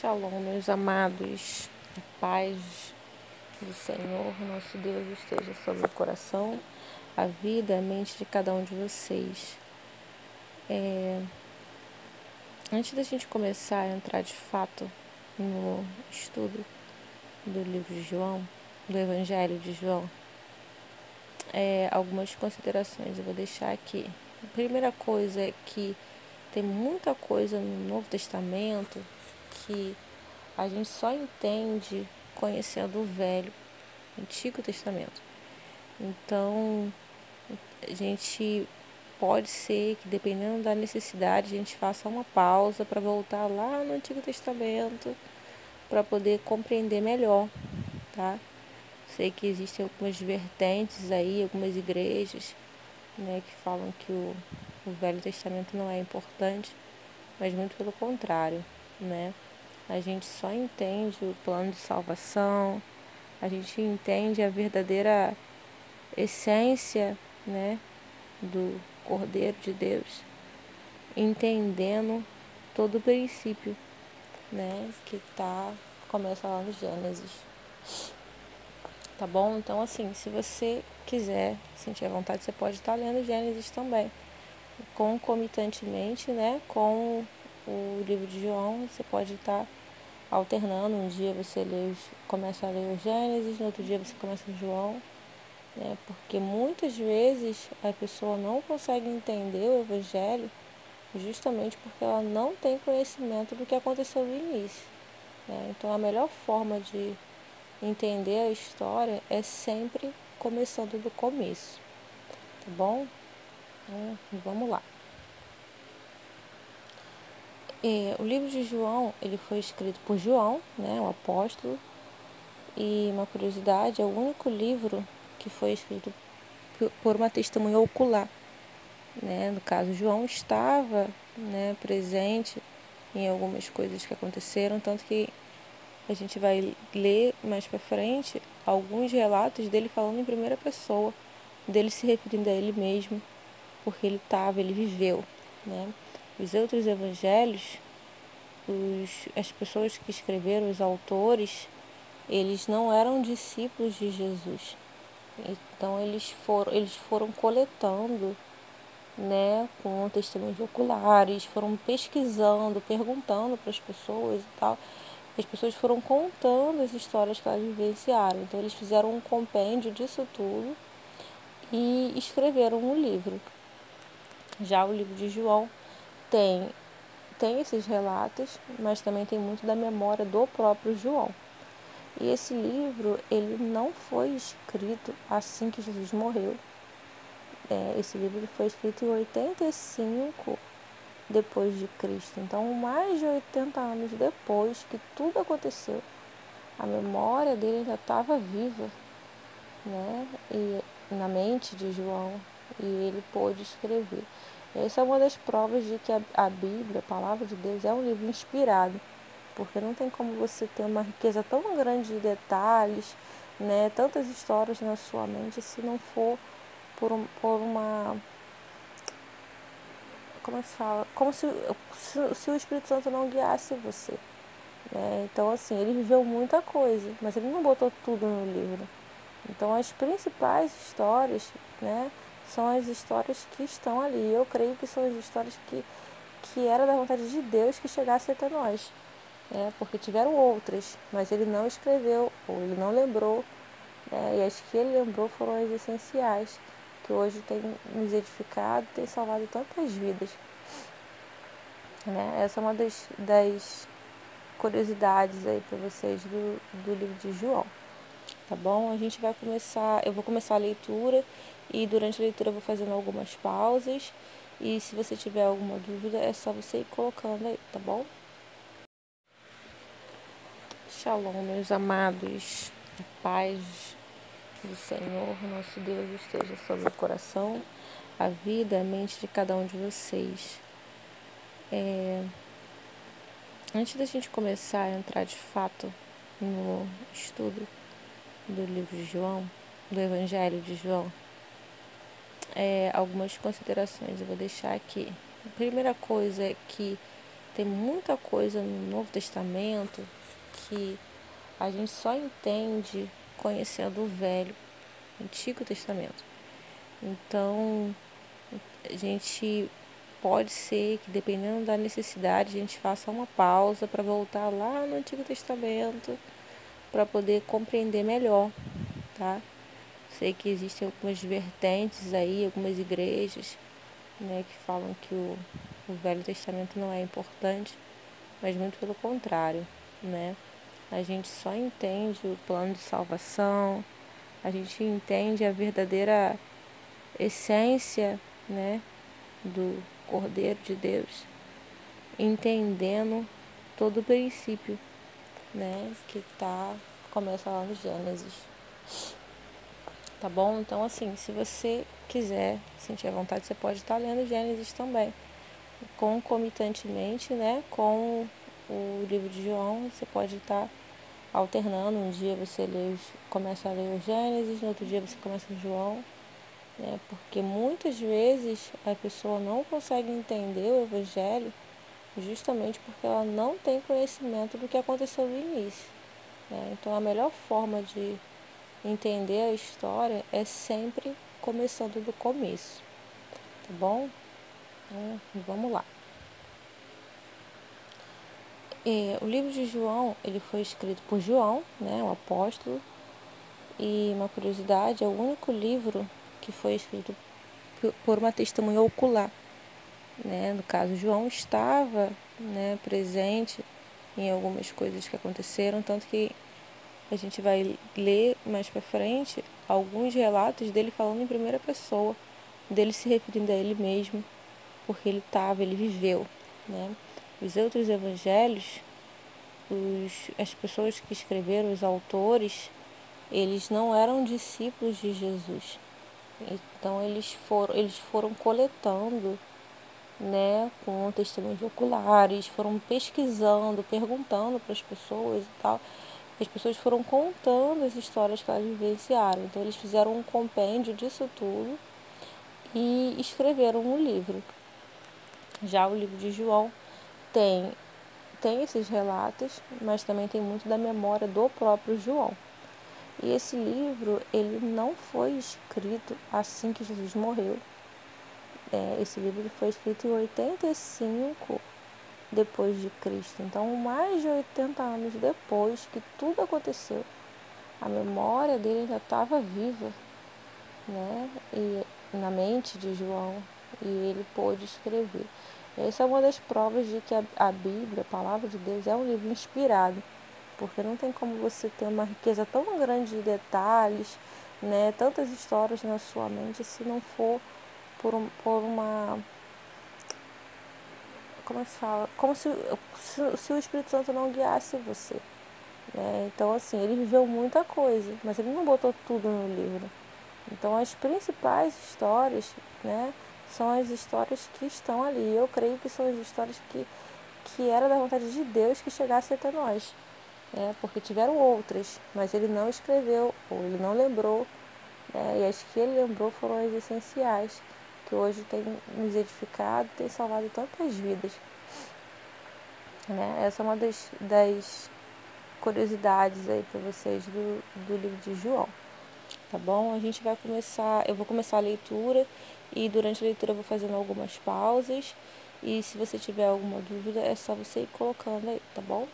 Shalom, meus amados, a paz do Senhor, nosso Deus, esteja sobre o coração, a vida, a mente de cada um de vocês. É... Antes da gente começar a entrar de fato no estudo do livro de João, do Evangelho de João, é, algumas considerações eu vou deixar aqui. A primeira coisa é que tem muita coisa no Novo Testamento que a gente só entende conhecendo o Velho, Antigo Testamento. Então, a gente pode ser que, dependendo da necessidade, a gente faça uma pausa para voltar lá no Antigo Testamento para poder compreender melhor, tá? Sei que existem algumas vertentes aí, algumas igrejas, né, que falam que o, o Velho Testamento não é importante, mas muito pelo contrário, né? A gente só entende o plano de salvação, a gente entende a verdadeira essência, né, do Cordeiro de Deus, entendendo todo o princípio, né, que tá começa lá no Gênesis. Tá bom? Então assim, se você quiser sentir a vontade, você pode estar lendo Gênesis também, concomitantemente, né, com o livro de João, você pode estar alternando. Um dia você lê, começa a ler o Gênesis, no outro dia você começa o João. Né? Porque muitas vezes a pessoa não consegue entender o Evangelho justamente porque ela não tem conhecimento do que aconteceu no início. Né? Então a melhor forma de entender a história é sempre começando do começo. Tá bom? Então, vamos lá. É, o livro de João, ele foi escrito por João, né, o apóstolo, e uma curiosidade, é o único livro que foi escrito por uma testemunha ocular. Né? No caso, João estava né, presente em algumas coisas que aconteceram, tanto que a gente vai ler mais para frente alguns relatos dele falando em primeira pessoa, dele se referindo a ele mesmo, porque ele estava, ele viveu. Né? Os outros evangelhos, os, as pessoas que escreveram, os autores, eles não eram discípulos de Jesus. Então eles foram, eles foram coletando, né, com testemunhos oculares, foram pesquisando, perguntando para as pessoas e tal. As pessoas foram contando as histórias que elas vivenciaram. Então eles fizeram um compêndio disso tudo e escreveram um livro. Já o livro de João tem, tem esses relatos, mas também tem muito da memória do próprio João. E esse livro, ele não foi escrito assim que Jesus morreu. É, esse livro foi escrito em 85 depois de Cristo. Então, mais de 80 anos depois que tudo aconteceu, a memória dele ainda estava viva, né? E na mente de João, e ele pôde escrever. Essa é uma das provas de que a, Bíblia, a palavra de Deus, é um livro inspirado, porque não tem como você ter uma riqueza tão grande de detalhes, né, tantas histórias na sua mente, se não for por, um, por uma. Como é se fala? Como se, se, se o Espírito Santo não guiasse você. Né? Então, assim, ele viveu muita coisa, mas ele não botou tudo no livro. Então, as principais histórias, né? São as histórias que estão ali. Eu creio que são as histórias que, que era da vontade de Deus que chegasse até nós. Né? Porque tiveram outras, mas ele não escreveu, ou ele não lembrou. Né? E as que ele lembrou foram as essenciais, que hoje tem nos edificado, tem salvado tantas vidas. Né? Essa é uma das, das curiosidades aí para vocês do, do livro de João. Tá bom? A gente vai começar, eu vou começar a leitura e durante a leitura eu vou fazendo algumas pausas. E se você tiver alguma dúvida, é só você ir colocando aí, tá bom? Shalom, meus amados. A paz do Senhor, nosso Deus, esteja sobre o coração, a vida, a mente de cada um de vocês. É... Antes da gente começar a entrar de fato no estudo do livro de João, do Evangelho de João, é, algumas considerações eu vou deixar aqui. A primeira coisa é que tem muita coisa no Novo Testamento que a gente só entende conhecendo o Velho, Antigo Testamento. Então, a gente pode ser que, dependendo da necessidade, a gente faça uma pausa para voltar lá no Antigo Testamento para poder compreender melhor, tá? Sei que existem algumas vertentes aí, algumas igrejas, né, que falam que o, o Velho Testamento não é importante, mas muito pelo contrário, né? A gente só entende o plano de salvação, a gente entende a verdadeira essência, né, do Cordeiro de Deus, entendendo todo o princípio, né, que tá começa lá no Gênesis. Tá bom? Então assim, se você quiser, sentir a vontade, você pode estar lendo Gênesis também, concomitantemente, né, com o livro de João, você pode estar alternando, um dia você lê, começa a ler o Gênesis, no outro dia você começa o João, né? porque muitas vezes a pessoa não consegue entender o Evangelho justamente porque ela não tem conhecimento do que aconteceu no início. Né? Então a melhor forma de entender a história é sempre começando do começo, tá bom? Então, vamos lá. É, o livro de João ele foi escrito por João, né, o apóstolo, e uma curiosidade é o único livro que foi escrito por uma testemunha ocular. Né? No caso, João estava né, presente em algumas coisas que aconteceram, tanto que a gente vai ler mais para frente alguns relatos dele falando em primeira pessoa, dele se referindo a ele mesmo, porque ele estava, ele viveu. Né? Os outros evangelhos, os, as pessoas que escreveram, os autores, eles não eram discípulos de Jesus. Então eles foram, eles foram coletando, né, com testemunhos oculares, foram pesquisando, perguntando para as pessoas e tal. As pessoas foram contando as histórias que elas vivenciaram. Então eles fizeram um compêndio disso tudo e escreveram um livro. Já o livro de João tem, tem esses relatos, mas também tem muito da memória do próprio João. E esse livro, ele não foi escrito assim que Jesus morreu. É, esse livro foi escrito em 85 depois de Cristo. Então, mais de 80 anos depois que tudo aconteceu, a memória dele ainda estava viva, né? E na mente de João, e ele pôde escrever. Essa é uma das provas de que a, a Bíblia, a palavra de Deus, é um livro inspirado, porque não tem como você ter uma riqueza tão grande de detalhes, né, tantas histórias na sua mente, se não for por, um, por uma. Como é que se fala? Como se, se, se o Espírito Santo não guiasse você. Né? Então, assim, ele viveu muita coisa, mas ele não botou tudo no livro. Então, as principais histórias, né? são as histórias que estão ali. Eu creio que são as histórias que, que era da vontade de Deus que chegasse até nós. Né? Porque tiveram outras, mas ele não escreveu, ou ele não lembrou. Né? E as que ele lembrou foram as essenciais, hoje tem nos edificado, tem salvado tantas vidas. Né? Essa é uma das, das curiosidades aí para vocês do, do livro de João. Tá bom? A gente vai começar, eu vou começar a leitura e durante a leitura eu vou fazendo algumas pausas. E se você tiver alguma dúvida, é só você ir colocando aí, tá bom?